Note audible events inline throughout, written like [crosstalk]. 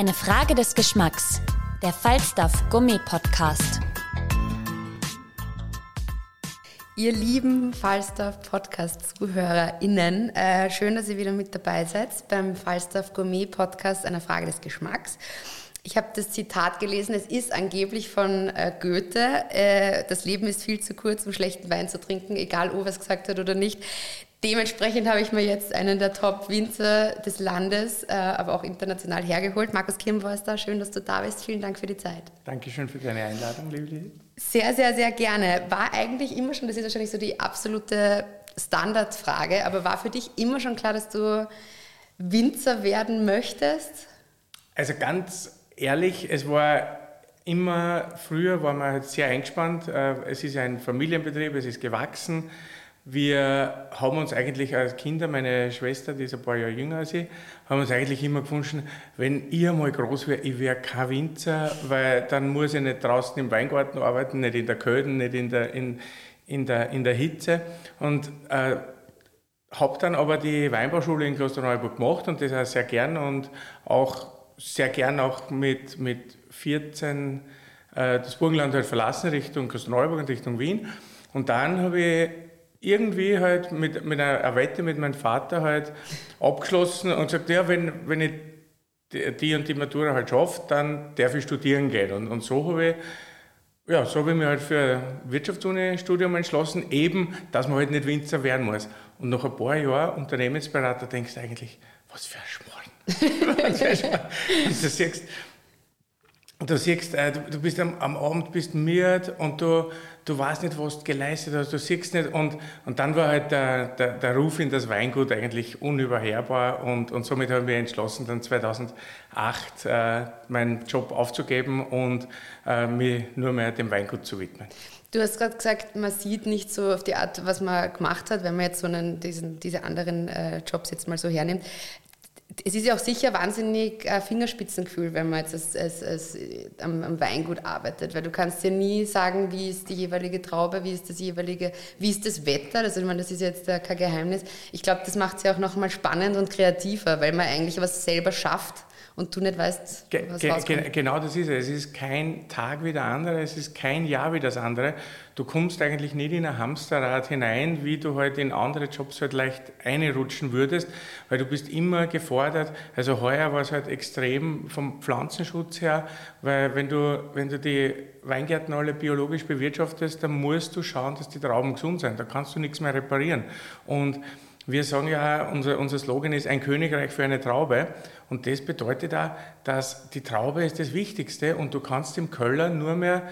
Eine Frage des Geschmacks. Der Falstaff Gummi Podcast. Ihr lieben Falstaff Podcast-ZuhörerInnen, äh, schön, dass ihr wieder mit dabei seid beim Falstaff Gourmet Podcast, einer Frage des Geschmacks. Ich habe das Zitat gelesen, es ist angeblich von äh, Goethe, äh, das Leben ist viel zu kurz, um schlechten Wein zu trinken, egal ob er es gesagt hat oder nicht. Dementsprechend habe ich mir jetzt einen der Top-Winzer des Landes, äh, aber auch international hergeholt. Markus Kirnborster, schön, dass du da bist. Vielen Dank für die Zeit. Dankeschön für deine Einladung, liebe Lili. Sehr, sehr, sehr gerne. War eigentlich immer schon, das ist wahrscheinlich so die absolute Standardfrage, aber war für dich immer schon klar, dass du Winzer werden möchtest? Also ganz ehrlich, es war immer, früher war man halt sehr eingespannt. Äh, es ist ein Familienbetrieb, es ist gewachsen. Wir haben uns eigentlich als Kinder, meine Schwester, die ist ein paar Jahre jünger als ich, haben uns eigentlich immer gewünscht, wenn ich mal groß wäre, ich wäre kein Winzer, weil dann muss ich nicht draußen im Weingarten arbeiten, nicht in der Kälte, nicht in der, in, in der, in der Hitze. Und äh, habe dann aber die Weinbauschule in Klosterneuburg gemacht und das auch sehr gern und auch sehr gern auch mit, mit 14 äh, das Burgenland halt verlassen, Richtung Klosterneuburg und Richtung Wien. Und dann habe ich irgendwie halt mit, mit einer Wette mit meinem Vater halt abgeschlossen und gesagt, ja, wenn, wenn ich die und die Matura halt schaffe, dann darf ich studieren gehen. Und, und so habe ich, ja, so habe ich mich halt für Wirtschaftsuni-Studium entschlossen, eben, dass man halt nicht Winzer werden muss. Und nach ein paar Jahren Unternehmensberater denkst du eigentlich, was für ein Schmarrn. [laughs] was für ein Schmarrn. Du siehst, du, siehst äh, du, bist am, am Abend bist müde und du du weißt nicht, was du geleistet hast, du siehst nicht. Und, und dann war halt der, der, der Ruf in das Weingut eigentlich unüberhörbar und, und somit haben wir entschlossen, dann 2008 äh, meinen Job aufzugeben und äh, mich nur mehr dem Weingut zu widmen. Du hast gerade gesagt, man sieht nicht so auf die Art, was man gemacht hat, wenn man jetzt so einen, diesen, diese anderen äh, Jobs jetzt mal so hernimmt es ist ja auch sicher wahnsinnig äh, Fingerspitzengefühl, wenn man jetzt als, als, als, am, am, Weingut arbeitet, weil du kannst ja nie sagen, wie ist die jeweilige Traube, wie ist das jeweilige, wie ist das Wetter, also ich meine, das ist jetzt äh, kein Geheimnis. Ich glaube, das macht es ja auch nochmal spannend und kreativer, weil man eigentlich was selber schafft und du nicht weißt, was ge ge Genau das ist es. Es ist kein Tag wie der andere, es ist kein Jahr wie das andere. Du kommst eigentlich nicht in ein Hamsterrad hinein, wie du halt in andere Jobs halt leicht einrutschen würdest, weil du bist immer gefordert. Also heuer war es halt extrem vom Pflanzenschutz her, weil wenn du, wenn du die Weingärten alle biologisch bewirtschaftest, dann musst du schauen, dass die Trauben gesund sind. Da kannst du nichts mehr reparieren. Und wir sagen ja, unser, unser Slogan ist ein Königreich für eine Traube. Und das bedeutet auch, dass die Traube ist das Wichtigste und du kannst im Köller nur mehr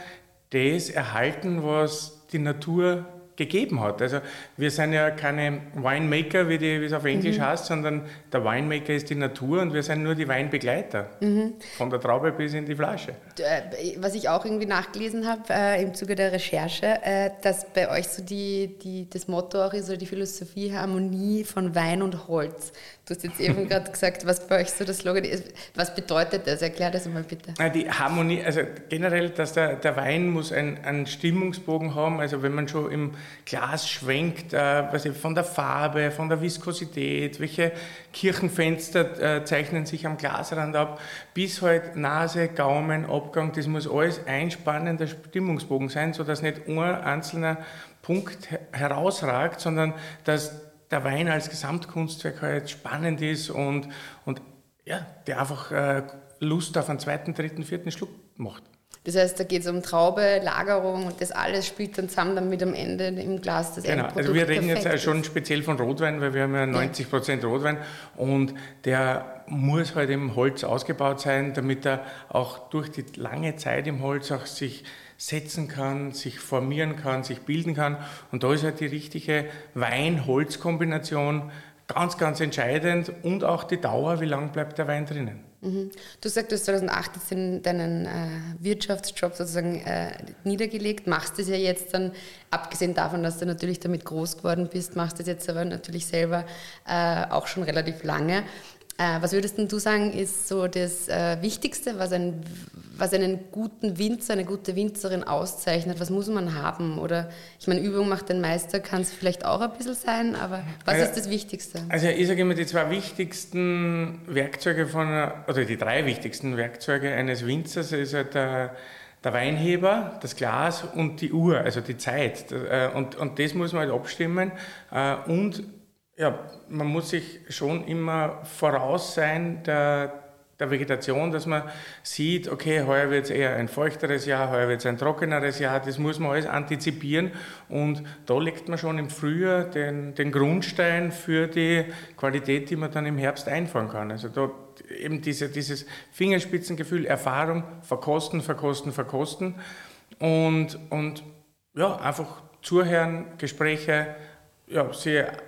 das erhalten, was die Natur gegeben hat. Also wir sind ja keine Winemaker, wie, die, wie es auf Englisch mhm. heißt, sondern der Winemaker ist die Natur und wir sind nur die Weinbegleiter. Mhm. Von der Traube bis in die Flasche. Äh, was ich auch irgendwie nachgelesen habe äh, im Zuge der Recherche, äh, dass bei euch so die, die, das Motto auch ist oder die Philosophie Harmonie von Wein und Holz. Du hast jetzt eben [laughs] gerade gesagt, was bei euch so das Slogan ist. Was bedeutet das? Erklär das mal bitte. Die Harmonie, also generell, dass der, der Wein muss einen, einen Stimmungsbogen haben. Also wenn man schon im Glas schwenkt, äh, ich, von der Farbe, von der Viskosität, welche Kirchenfenster äh, zeichnen sich am Glasrand ab, bis halt Nase, Gaumen, Abgang, das muss alles ein spannender Stimmungsbogen sein, sodass nicht ein einzelner Punkt herausragt, sondern dass der Wein als Gesamtkunstwerk halt spannend ist und, und ja, der einfach äh, Lust auf einen zweiten, dritten, vierten Schluck macht. Das heißt, da geht es um Traube, Lagerung und das alles spielt dann zusammen, damit am Ende im Glas das Genau, also wir reden jetzt schon speziell von Rotwein, weil wir haben ja 90 Prozent ja. Rotwein und der muss halt im Holz ausgebaut sein, damit er auch durch die lange Zeit im Holz auch sich setzen kann, sich formieren kann, sich bilden kann. Und da ist halt die richtige Wein-Holz-Kombination ganz, ganz entscheidend und auch die Dauer, wie lange bleibt der Wein drinnen. Mhm. Du sagst, du hast 2018 deinen äh, Wirtschaftsjob sozusagen äh, niedergelegt, machst es ja jetzt dann, abgesehen davon, dass du natürlich damit groß geworden bist, machst es jetzt aber natürlich selber äh, auch schon relativ lange. Äh, was würdest du sagen, ist so das äh, Wichtigste, was, ein, was einen guten Winzer, eine gute Winzerin auszeichnet? Was muss man haben? Oder ich meine, Übung macht den Meister, kann es vielleicht auch ein bisschen sein, aber was also, ist das Wichtigste? Also ich sage immer, die zwei wichtigsten Werkzeuge von, oder die drei wichtigsten Werkzeuge eines Winzers ist halt der, der Weinheber, das Glas und die Uhr, also die Zeit. Äh, und, und das muss man halt abstimmen. Und ja, man muss sich schon immer voraus sein der, der Vegetation, dass man sieht, okay, heuer wird es eher ein feuchteres Jahr, heuer wird es ein trockeneres Jahr, das muss man alles antizipieren und da legt man schon im Frühjahr den, den Grundstein für die Qualität, die man dann im Herbst einfahren kann. Also da eben diese, dieses Fingerspitzengefühl, Erfahrung, verkosten, verkosten, verkosten und, und ja, einfach zuhören, Gespräche, ja, sehr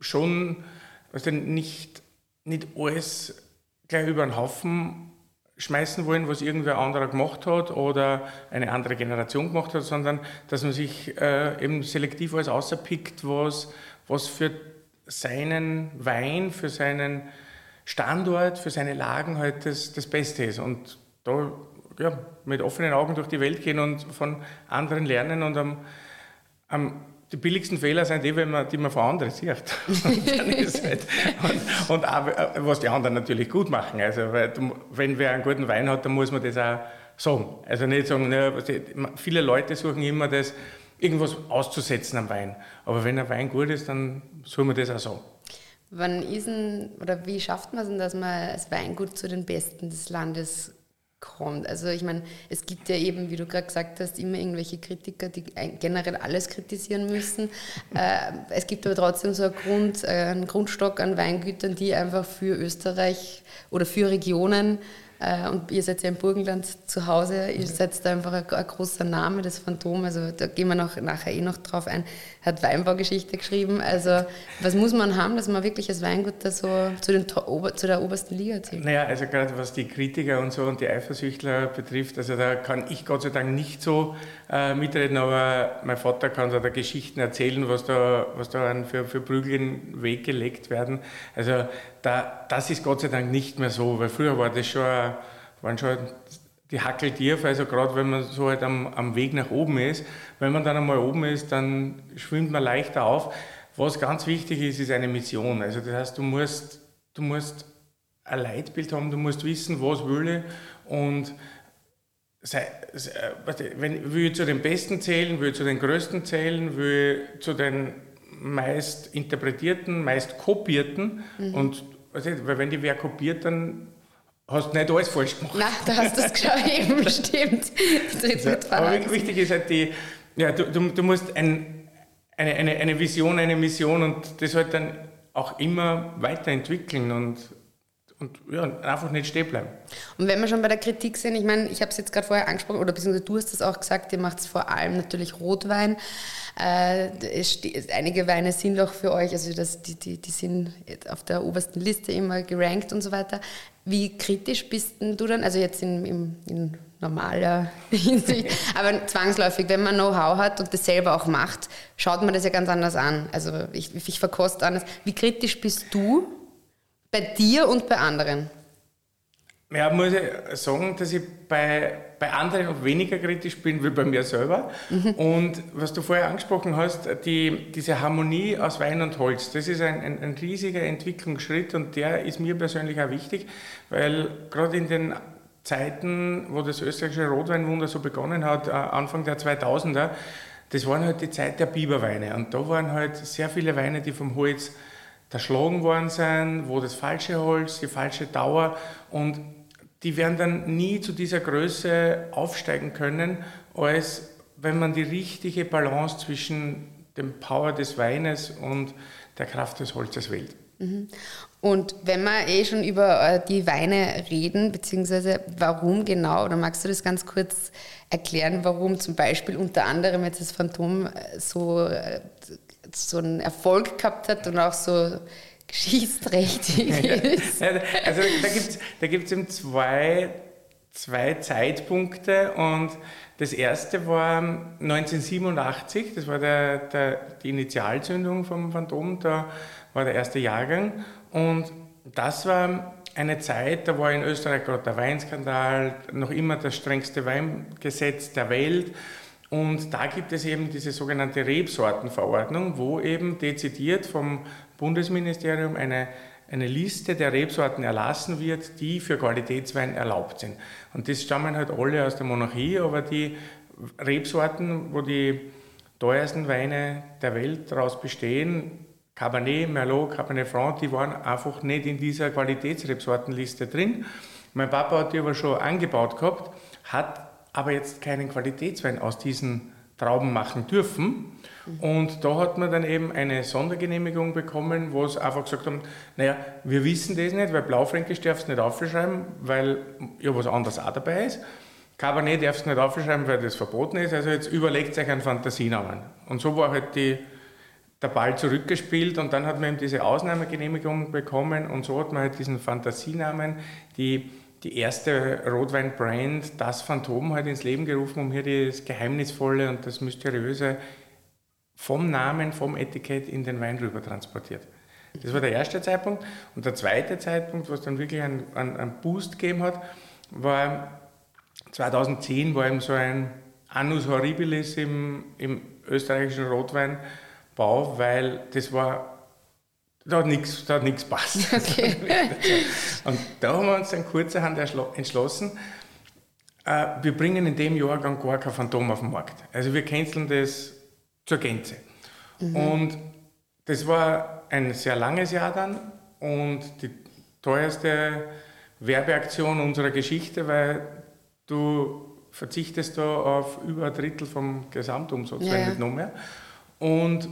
schon also nicht, nicht alles gleich über den Haufen schmeißen wollen, was irgendwer anderer gemacht hat oder eine andere Generation gemacht hat, sondern dass man sich äh, eben selektiv alles außerpickt, was, was für seinen Wein, für seinen Standort, für seine Lagen halt das, das Beste ist. Und da ja, mit offenen Augen durch die Welt gehen und von anderen lernen und am, am die billigsten Fehler sind die, wenn man, die man von anderen sieht. [laughs] und, halt, und, und auch, was die anderen natürlich gut machen. Also, weil, wenn wer einen guten Wein hat, dann muss man das auch sagen. Also nicht sagen, ne, viele Leute suchen immer das, irgendwas auszusetzen am Wein. Aber wenn ein Wein gut ist, dann soll man das auch sagen. Wann ist denn, oder wie schafft man es denn, dass man das Weingut zu den Besten des Landes kommt. Also ich meine, es gibt ja eben, wie du gerade gesagt hast, immer irgendwelche Kritiker, die generell alles kritisieren müssen. [laughs] Äh, es gibt aber trotzdem so einen, Grund, äh, einen Grundstock an Weingütern, die einfach für Österreich oder für Regionen äh, und ihr seid ja im Burgenland zu Hause, ihr seid da einfach ein, ein, großer Name, das Phantom, also da gehen wir noch, nachher eh noch drauf ein, hat Weinbaugeschichte geschrieben. Also was muss man haben, dass man wirklich als Weingut da so zu, den, zu der obersten Liga zählt? Naja, also gerade was die Kritiker und so und die Eifersüchtler betrifft, also da kann ich Gott sei Dank nicht so äh, mitreden, aber mein Vater kann da Geschichten erzählen, was da, was da für, für Prügel in den Weg gelegt werden. Also da, das ist Gott sei Dank nicht mehr so, weil früher war das schon, waren schon die Hackeltier, also gerade wenn man so halt am, am Weg nach oben ist, wenn man dann einmal oben ist, dann schwimmt man leichter auf. Was ganz wichtig ist, ist eine Mission. Also das heißt, du musst, du musst ein Leitbild haben, du musst wissen, was will ich und sei, wenn, will ich zu den Besten zählen, will ich zu den Größten zählen, will ich zu den meist interpretierten, meist kopierten mhm. und weil wenn die wer kopiert, dann hast du nicht alles falsch gemacht. Nein, da hast du es geschrieben, [laughs] bestimmt. Also, aber wichtig ist halt die, ja, du, du, du musst ein, eine, eine, eine Vision, eine Mission und das halt dann auch immer weiterentwickeln und, und ja, einfach nicht stehen bleiben. Und wenn wir schon bei der Kritik sind, ich meine, ich habe es jetzt gerade vorher angesprochen, oder beziehungsweise du hast es auch gesagt, ihr macht es vor allem natürlich Rotwein. Äh, einige Weine sind auch für euch, also das, die, die, die sind auf der obersten Liste immer gerankt und so weiter. Wie kritisch bist du dann, also jetzt in, in, in normaler [laughs] Hinsicht, aber zwangsläufig, wenn man Know-how hat und das selber auch macht, schaut man das ja ganz anders an. Also ich, ich verkoste anders. Wie kritisch bist du bei dir und bei anderen? Ja, muss ich sagen, dass ich bei, bei anderen weniger kritisch bin wie bei mir selber. Mhm. Und was du vorher angesprochen hast, die, diese Harmonie aus Wein und Holz, das ist ein, ein, ein riesiger Entwicklungsschritt und der ist mir persönlich auch wichtig, weil gerade in den Zeiten, wo das österreichische Rotweinwunder so begonnen hat, äh, Anfang der 2000er, das waren halt die Zeit der Biberweine. Und da waren halt sehr viele Weine, die vom Holz erschlagen worden sind, wo das falsche Holz, die falsche Dauer und die werden dann nie zu dieser Größe aufsteigen können, als wenn man die richtige Balance zwischen dem Power des Weines und der Kraft des Holzes wählt. Und wenn wir eh schon über äh, die Weine reden, beziehungsweise warum genau, oder magst du das ganz kurz erklären, warum zum Beispiel unter anderem jetzt das Phantom äh, so, äh, so einen Erfolg gehabt hat und auch so geschichtsträchtig [laughs] ist? Ja, also da gibt es da gibt's eben zwei, zwei Zeitpunkte und das erste war 1987, das war der, der, die Initialzündung vom Phantom, da war der erste Jahrgang und das war eine Zeit, da war in Österreich gerade der Weinskandal, noch immer das strengste Weingesetz der Welt. Und da gibt es eben diese sogenannte Rebsortenverordnung, wo eben dezidiert vom Bundesministerium eine, eine Liste der Rebsorten erlassen wird, die für Qualitätswein erlaubt sind. Und das stammen halt alle aus der Monarchie, aber die Rebsorten, wo die teuersten Weine der Welt daraus bestehen, Cabernet, Merlot, Cabernet Franc, die waren einfach nicht in dieser Qualitätsrebsortenliste drin. Mein Papa hat die aber schon angebaut gehabt, hat aber jetzt keinen Qualitätswein aus diesen Trauben machen dürfen. Und da hat man dann eben eine Sondergenehmigung bekommen, wo sie einfach gesagt haben, naja, wir wissen das nicht, weil Blaufränkisch darfst du nicht aufschreiben, weil ja was anderes auch dabei ist. Cabernet darfst du nicht aufschreiben, weil das verboten ist. Also jetzt überlegt euch einen Fantasienamen. Und so war halt die, der Ball zurückgespielt und dann hat man eben diese Ausnahmegenehmigung bekommen und so hat man halt diesen Fantasienamen, die, die erste Rotwein-Brand, das Phantom halt ins Leben gerufen, um hier das Geheimnisvolle und das Mysteriöse vom Namen, vom Etikett in den Wein rüber transportiert. Das war der erste Zeitpunkt. Und der zweite Zeitpunkt, was dann wirklich einen, einen, einen Boost gegeben hat, war 2010 war eben so ein Annus Horribilis im, im österreichischen Rotwein Bau, weil das war, da hat nichts, da hat nichts passt. [laughs] Okay. [laughs] und da haben wir uns dann kurzerhand entschlossen, äh, wir bringen in dem Jahrgang gar kein Phantom auf den Markt. Also wir canceln das zur Gänze. Mhm. Und das war ein sehr langes Jahr dann und die teuerste Werbeaktion unserer Geschichte, weil du verzichtest da auf über ein Drittel vom Gesamtumsatz, ja, wenn nicht noch mehr. Und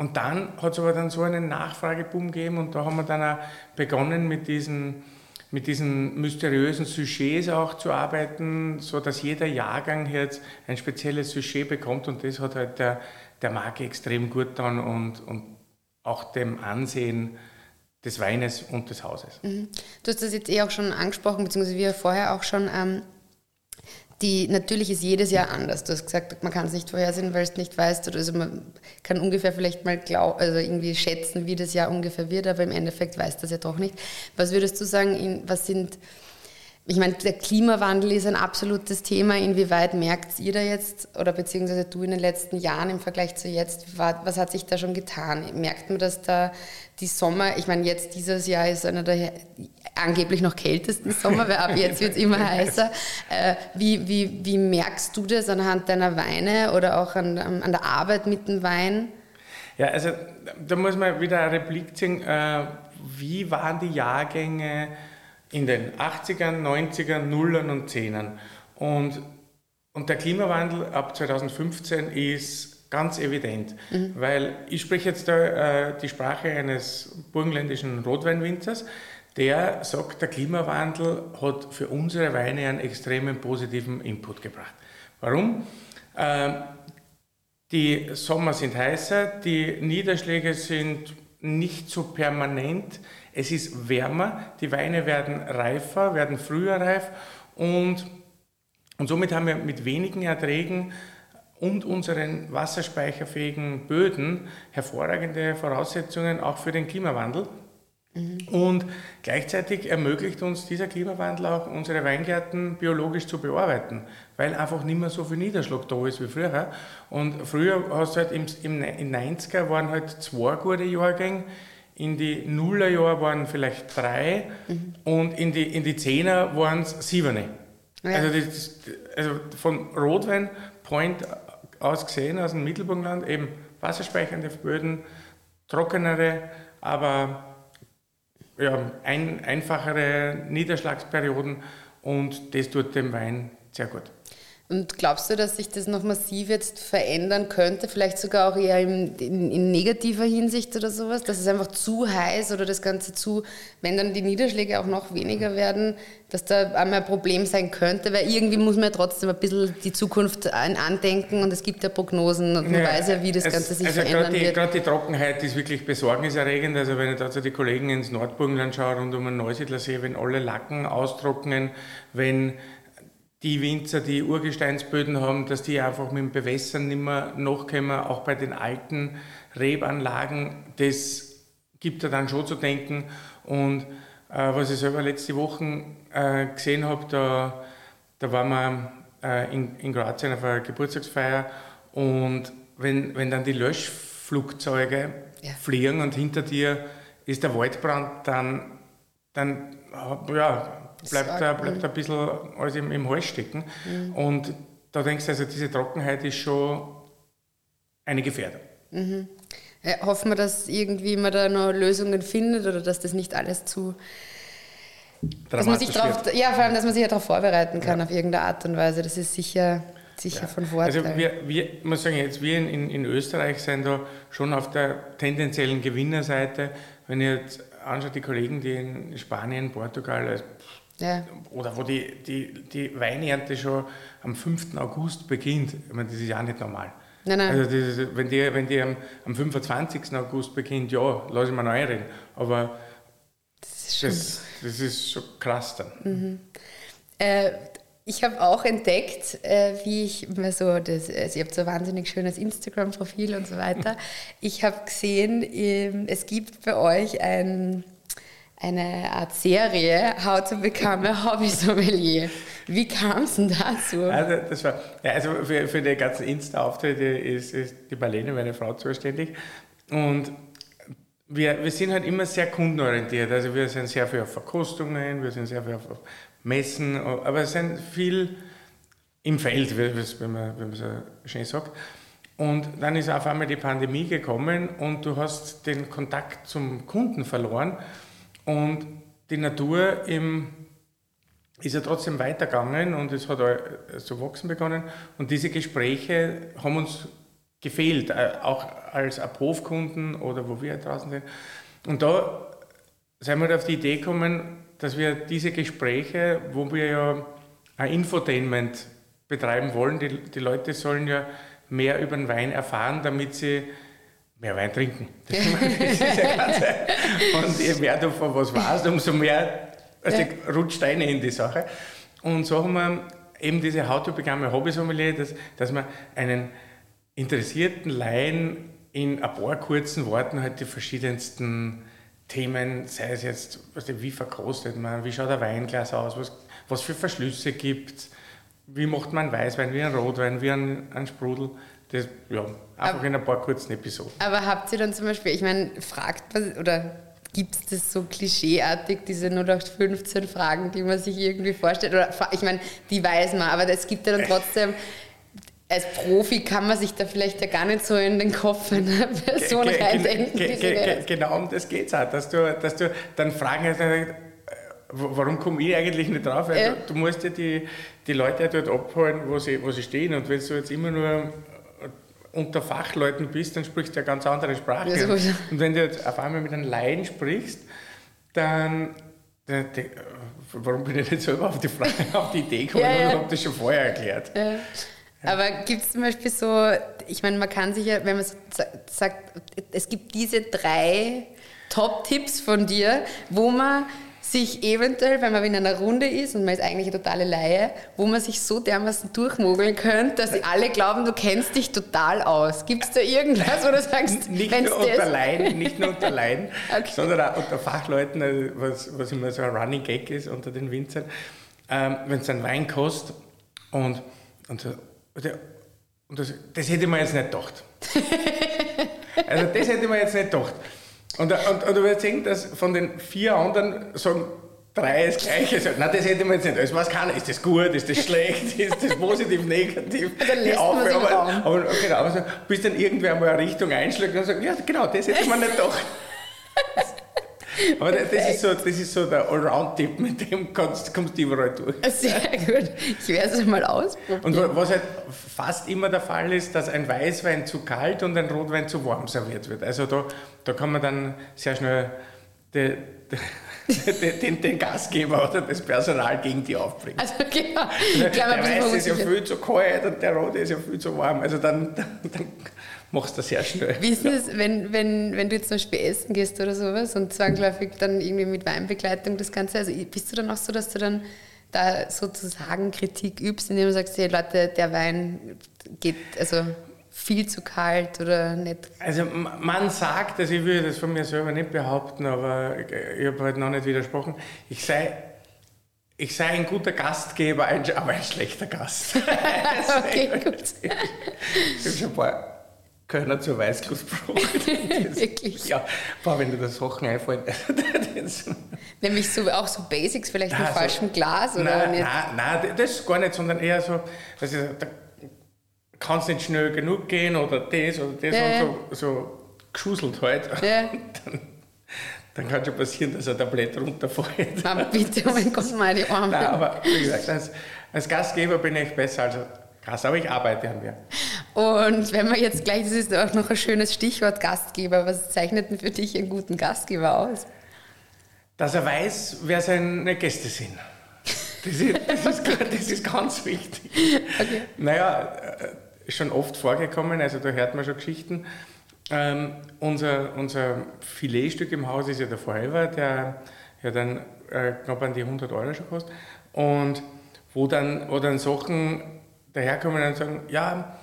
und dann hat es aber dann so einen Nachfrageboom gegeben und da haben wir dann auch begonnen mit diesen, mit diesen mysteriösen Sujets auch zu arbeiten, so dass jeder Jahrgang jetzt ein spezielles Sujet bekommt und das hat halt der, der Marke extrem gut getan und, und auch dem Ansehen des Weines und des Hauses. Mhm. Du hast das jetzt eh auch schon angesprochen, beziehungsweise wir vorher auch schon. Ähm die natürlich ist jedes Jahr anders. Du hast gesagt, man kann es nicht vorhersehen, weil es nicht weißt. Also man kann ungefähr vielleicht mal glaub, also irgendwie schätzen, wie das Jahr ungefähr wird, aber im Endeffekt weiß das ja doch nicht. Was würdest du sagen, was sind ich meine, der Klimawandel ist ein absolutes Thema. Inwieweit merkt ihr da jetzt oder beziehungsweise du in den letzten Jahren im Vergleich zu jetzt, was hat sich da schon getan? Merkt man, dass da die Sommer, ich meine, jetzt dieses Jahr ist einer der angeblich noch kältesten Sommer, weil ab jetzt wird es immer heißer. Äh, wie, wie, wie merkst du das anhand deiner Weine oder auch an, an der Arbeit mit dem Wein? Ja, also da muss man wieder eine Replik ziehen. Äh, wie waren die Jahrgänge? In den 80ern, 90ern, Nullern und Zehnern. Und, und der Klimawandel ab 2015 ist ganz evident, mhm. weil ich spreche jetzt da äh, die Sprache eines burgenländischen Rotweinwinzers, der sagt, der Klimawandel hat für unsere Weine einen extremen positiven Input gebracht. Warum? Äh, die Sommer sind heißer, die Niederschläge sind nicht so permanent, es ist wärmer, die Weine werden reifer, werden früher reif und, und somit haben wir mit wenigen Erträgen und unseren wasserspeicherfähigen Böden hervorragende Voraussetzungen auch für den Klimawandel. Mhm. Und gleichzeitig ermöglicht uns dieser Klimawandel auch, unsere Weingärten biologisch zu bearbeiten, weil einfach nicht mehr so viel Niederschlag da ist wie früher. Und früher hast du halt im, im, in 90er waren halt zwei gute Jahrgänge, in die Nullerjahre waren vielleicht drei mhm. und in die, in die Zehner waren es sieben. Ja. Also, das, also von Rotwein Point aus gesehen, aus dem Mittelburgenland, eben wasserspeichernde Böden, trockenere, aber ja, ein, einfachere Niederschlagsperioden und das tut dem Wein sehr gut. Und glaubst du, dass sich das noch massiv jetzt verändern könnte? Vielleicht sogar auch eher in, in, in, negativer Hinsicht oder sowas? Dass es einfach zu heiß oder das Ganze zu, wenn dann die Niederschläge auch noch weniger werden, dass da einmal ein Problem sein könnte? Weil irgendwie muss man ja trotzdem ein bisschen die Zukunft andenken und es gibt ja Prognosen und man ja, weiß ja, wie das Ganze sich also verändern die, wird. Gerade die Trockenheit ist wirklich besorgniserregend. Also wenn ich da zu die Kollegen ins Nordburgenland schaue, rund um den Neusiedlersee, wenn alle Lacken austrocknen, wenn die Winzer, die Urgesteinsböden haben, dass die einfach mit dem Bewässern nicht mehr nachkommen, auch bei den alten Rebanlagen. Das gibt er dann schon zu denken. Und äh, was ich selber letzte Woche äh, gesehen habe, da, da waren wir äh, in, in Kroatien auf einer Geburtstagsfeier und wenn, wenn dann die Löschflugzeuge ja. fliegen und hinter dir ist der Waldbrand, dann, dann ja, bleibt, da, bleibt ein bisschen alles im, im Hals stecken. Mhm. Und da denkst du, also diese Trockenheit ist schon eine Gefährdung. Mhm. Ja, hoffen wir, dass irgendwie man da noch Lösungen findet oder dass das nicht alles zu. Dass man sich drauf, ja, vor allem, dass man sich ja darauf vorbereiten kann ja. auf irgendeine Art und Weise. Das ist sicher, sicher ja. von Vorteil. Also wir, wir muss sagen, jetzt wir in, in Österreich sind da schon auf der tendenziellen Gewinnerseite. Wenn ich jetzt anschaue, die Kollegen, die in Spanien, Portugal, also ja. Oder wo die, die, die Weinernte schon am 5. August beginnt. Ich meine, das ist ja auch nicht normal. Nein, nein. Also ist, wenn die, wenn die am, am 25. August beginnt, ja, lass ich mal noch einreden. Aber das ist schon, das, das ist schon krass dann. Mhm. Äh, ich habe auch entdeckt, äh, wie ich mir so, das, also ihr habt so ein wahnsinnig schönes Instagram-Profil und so weiter. [laughs] Ich habe gesehen, ähm, es gibt bei euch ein eine Art Serie, How to Become a Hobby Sommelier. Wie kam es denn dazu? Also, das war, ja, also für, für die ganzen Insta-Auftritte ist, ist die Marlene, meine Frau, zuständig. Und wir, wir sind halt immer sehr kundenorientiert. Also wir sind sehr viel auf Verkostungen, wir sind sehr viel auf Messen, aber es sind viel im Feld, wenn man, wenn man so schön sagt. Und dann ist auf einmal die Pandemie gekommen und du hast den Kontakt zum Kunden verloren. Und die Natur im, ist ja trotzdem weitergegangen und es hat zu wachsen begonnen. Und diese Gespräche haben uns gefehlt, äh, auch als Abhofkunden oder wo wir draußen sind. Und da sind wir auf die Idee gekommen, dass wir diese Gespräche, wo wir ja ein Infotainment betreiben wollen, die, die Leute sollen ja mehr über den Wein erfahren, damit sie mehr Wein trinken. [laughs] Das, ist ja ganz Und je mehr du von was weißt, umso mehr also ja. rutscht eine in die Sache. Und so haben wir eben diese How to Become Hobby Sommelier, dass, dass man einen interessierten Laien in ein paar kurzen Worten halt die verschiedensten Themen, sei es jetzt, also wie verkostet man, wie schaut ein Weinglas aus, was, was für Verschlüsse gibt es, wie macht man Weißwein, wie ein Rotwein, wie ein, ein Sprudel. Das, ja, einfach aber, in ein paar kurzen Episoden. Aber habt ihr dann zum Beispiel, ich meine, fragt was, oder gibt es das so klischeeartig, diese 0815 Fragen, die man sich irgendwie vorstellt? Oder ich meine, die weiß man, aber es gibt ja dann trotzdem als Profi kann man sich da vielleicht ja gar nicht so in den Kopf einer Person ge, reindenken. Ge, ge, genau um das geht es auch, dass du, dass du dann Fragen hast, äh, warum komme ich eigentlich nicht drauf? Ja. Du, du, musst ja die, die Leute dort abholen, wo sie, wo sie stehen. Und wenn du jetzt immer nur unter Fachleuten bist, dann sprichst du ja ganz andere Sprache. Ja, und wenn du jetzt auf einmal mit einem Laien sprichst, dann, dann warum bin ich nicht selber auf die, Frage, [laughs] auf die Idee gekommen ja, ja. und habe das schon vorher erklärt. Ja. Aber gibt es zum Beispiel so, ich meine, man kann sich ja, wenn man sagt, es gibt diese drei Top-Tipps von dir, wo man sich eventuell, wenn man in einer Runde ist und man ist eigentlich eine totale Laie, wo man sich so dermaßen durchmogeln könnte, dass alle glauben, du kennst dich total aus. Gibt es da irgendwas, wo du sagst, nicht nur unter Laien, nicht nur unter Laien, [laughs] okay. sondern auch unter Fachleuten, also was, was immer so ein Running Gag ist unter den Winzern, ähm, wenn es einen Wein kostet und, und, und das, das hätte man jetzt nicht gedacht. [laughs] also das hätte man jetzt nicht gedacht. Und, und, und du wirst sehen, dass von den vier anderen sagen drei das Gleiche. Nein, das hätte man jetzt nicht. Also was kann, ist das gut, ist das schlecht, [laughs] ist das positiv, negativ? Dann man aber, aber, genau, aber so, bis dann irgendwer mal eine Richtung einschlägt und sagt, ja genau, das hätte man nicht gedacht. [laughs] [laughs] Aber das ist, so, das ist so der Allround-Tipp, mit dem kommst, kommst du überall durch. Sehr gut. Ich werde es mal ausprobieren. Und was halt fast immer der Fall ist, dass ein Weißwein zu kalt und ein Rotwein zu warm serviert wird. Also da, da kann man dann sehr schnell die, die, den, den, Gastgeber oder das Personal gegen die aufbringen. Also [laughs] genau. der Weiß ist ja viel zu kalt und der Rot ist ja viel zu warm. Also dann, dann, dann machst du das sehr schnell. Wie ist das, wenn, wenn, wenn du jetzt zum Beispiel essen gehst oder sowas und zwangsläufig dann irgendwie mit Weinbegleitung das Ganze, also bist du dann auch so, dass du dann da sozusagen Kritik übst, indem du sagst, hey Leute, der Wein geht, also viel zu kalt oder nicht? Also man sagt, also ich würde das von mir selber nicht behaupten, aber ich habe halt noch nicht widersprochen, ich sei ich sei ein guter Gastgeber, aber ein schlechter Gast. [laughs] okay, [laughs] gut. Ich habe schon ein paar Kölner zur Weißglut [laughs] Wirklich? Ja, boah, wenn dir das Sachen einfallen. [laughs] Nämlich so, auch so Basics, vielleicht nein, mit so, falschem Glas oder nein, nicht? Nein, nein, das ist gar nicht, sondern eher so, dass ich, da kann es nicht schnell genug gehen oder das oder das ja, und so, so geschuselt halt. Ja. [laughs] Dann, dann, kann schon passieren, dass ein Tablett runterfällt. Nein, bitte, oh mein Gott, meine Arme. Nein, aber wie gesagt, als, als Gastgeber bin ich besser als Gast, aber ich arbeite an mir. Und wenn man jetzt gleich, das ist auch noch ein schönes Stichwort Gastgeber, was zeichnet denn für dich einen guten Gastgeber aus? Dass er weiß, wer seine Gäste sind. Das ist, das ist, das ist ganz wichtig. Okay. Naja, ist schon oft vorgekommen, also da hört man schon Geschichten. Ähm, unser, unser Filetstück im Haus ist ja der Forever, der ja dann äh, knapp an die 100 Euro schon kostet. Und wo dann, wo dann Sachen daherkommen und sagen, ja,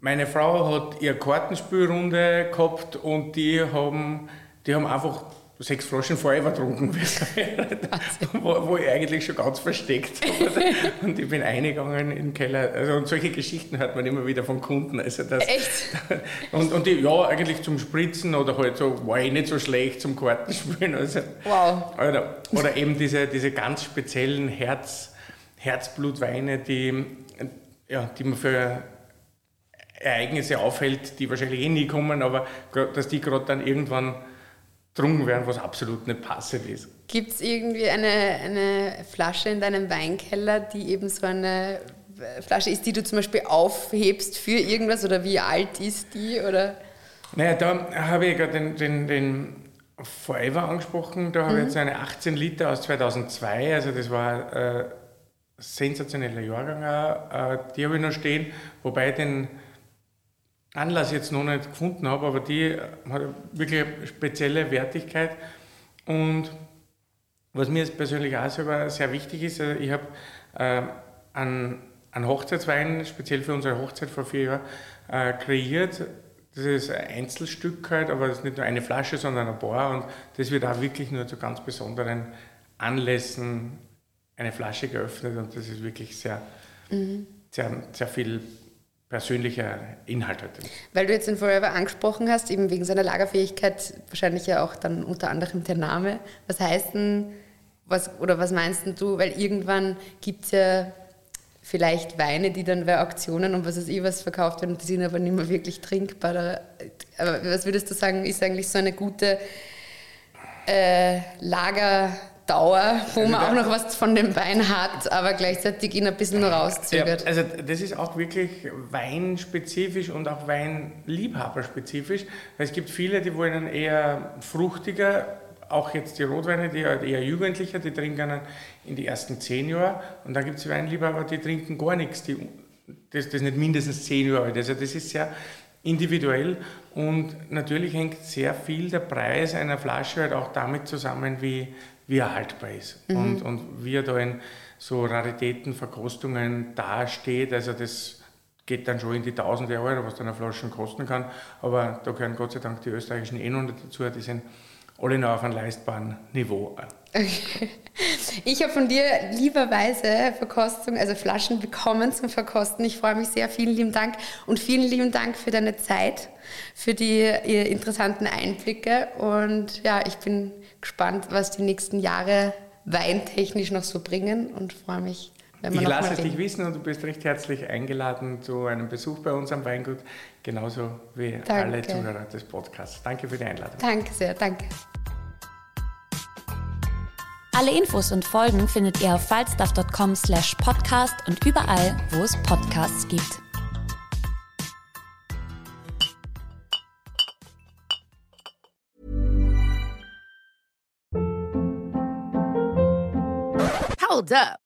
meine Frau hat ihre Kartenspielrunde gehabt und die haben, die haben einfach sechs Flaschen Feuer getrunken, [laughs] wo, wo ich eigentlich schon ganz versteckt habe. [laughs] Und ich bin eingegangen in den Keller. Also, und solche Geschichten hört man immer wieder von Kunden. Also das, Echt? [laughs] Und, und die, ja, eigentlich zum Spritzen oder halt so, war ich nicht so schlecht zum Kartenspielen. Also, wow. Oder, oder eben diese, diese ganz speziellen Herz, Herzblutweine, die, ja, die man für Ereignisse aufhält, die wahrscheinlich eh nie kommen, aber dass die gerade dann irgendwann getrunken werden, was absolut nicht passend ist. Gibt es irgendwie eine, eine Flasche in deinem Weinkeller, die eben so eine Flasche ist, die du zum Beispiel aufhebst für irgendwas oder wie alt ist die? Oder? Naja, da habe ich gerade den, den, den Forever angesprochen. Da habe ich mhm. jetzt eine 18 Liter aus 2002, also das war äh, sensationeller Jahrgang. Äh, die habe ich noch stehen, wobei den Anlass jetzt noch nicht gefunden habe, aber die hat wirklich eine spezielle Wertigkeit. Und was mir persönlich auch selber sehr wichtig ist, äh, ich habe äh, einen, Hochzeitswein, speziell für unsere Hochzeit vor vier Jahren, kreiert. Das ist ein Einzelstück halt, aber das ist nicht nur eine Flasche, sondern ein paar. Und das wird auch wirklich nur zu ganz besonderen Anlässen eine Flasche geöffnet. Und das ist wirklich sehr, mhm. sehr, sehr viel persönlicher Inhalt heute. Weil du jetzt den Forever angesprochen hast, eben wegen seiner Lagerfähigkeit, wahrscheinlich ja auch dann unter anderem der Name. Was heißt denn, was, oder was meinst du, weil irgendwann gibt es ja vielleicht Weine, die dann bei Auktionen und was weiß ich was verkauft werden, die sind aber nicht mehr wirklich trinkbar. Aber was würdest du sagen, ist eigentlich so eine gute äh, Lager- Dauer, wo also man auch noch was von dem Wein hat, aber gleichzeitig ihn ein bisschen nur rauszögert. Ja, also das ist auch wirklich weinspezifisch und auch Weinliebhaberspezifisch. Es gibt viele, die wollen eher fruchtiger, auch jetzt die Rotweine, die halt eher Jugendlicher, die trinken in die ersten zehn Jahre. Und dann gibt es Weinliebhaber, die trinken gar nichts, die, das, das nicht mindestens zehn Jahre alt. Also das ist sehr individuell und natürlich hängt sehr viel der Preis einer Flasche halt auch damit zusammen, wie, wie er haltbar ist mhm. und, und wie er da in so Raritätenverkostungen dasteht. Also das geht dann schon in die Tausende Euro, was dann eine Flasche kosten kann. Aber da gehören Gott sei Dank die österreichischen e dazu, die sind alle noch auf einem leistbaren Niveau. Ich habe von dir lieberweise Verkostung, also Flaschen bekommen zum Verkosten. Ich freue mich sehr. Vielen lieben Dank und vielen lieben Dank für deine Zeit, für die interessanten Einblicke. Und ja, ich bin gespannt, was die nächsten Jahre weintechnisch noch so bringen und freue mich, Ich lasse es dich wissen und du bist recht herzlich eingeladen zu einem Besuch bei uns am Weingut, genauso wie danke. alle Zuhörer des Podcasts. Danke für die Einladung. Danke sehr, danke. Alle Infos und Folgen findet ihr auf falstaff.com slash podcast und überall, wo es Podcasts gibt. Hold up.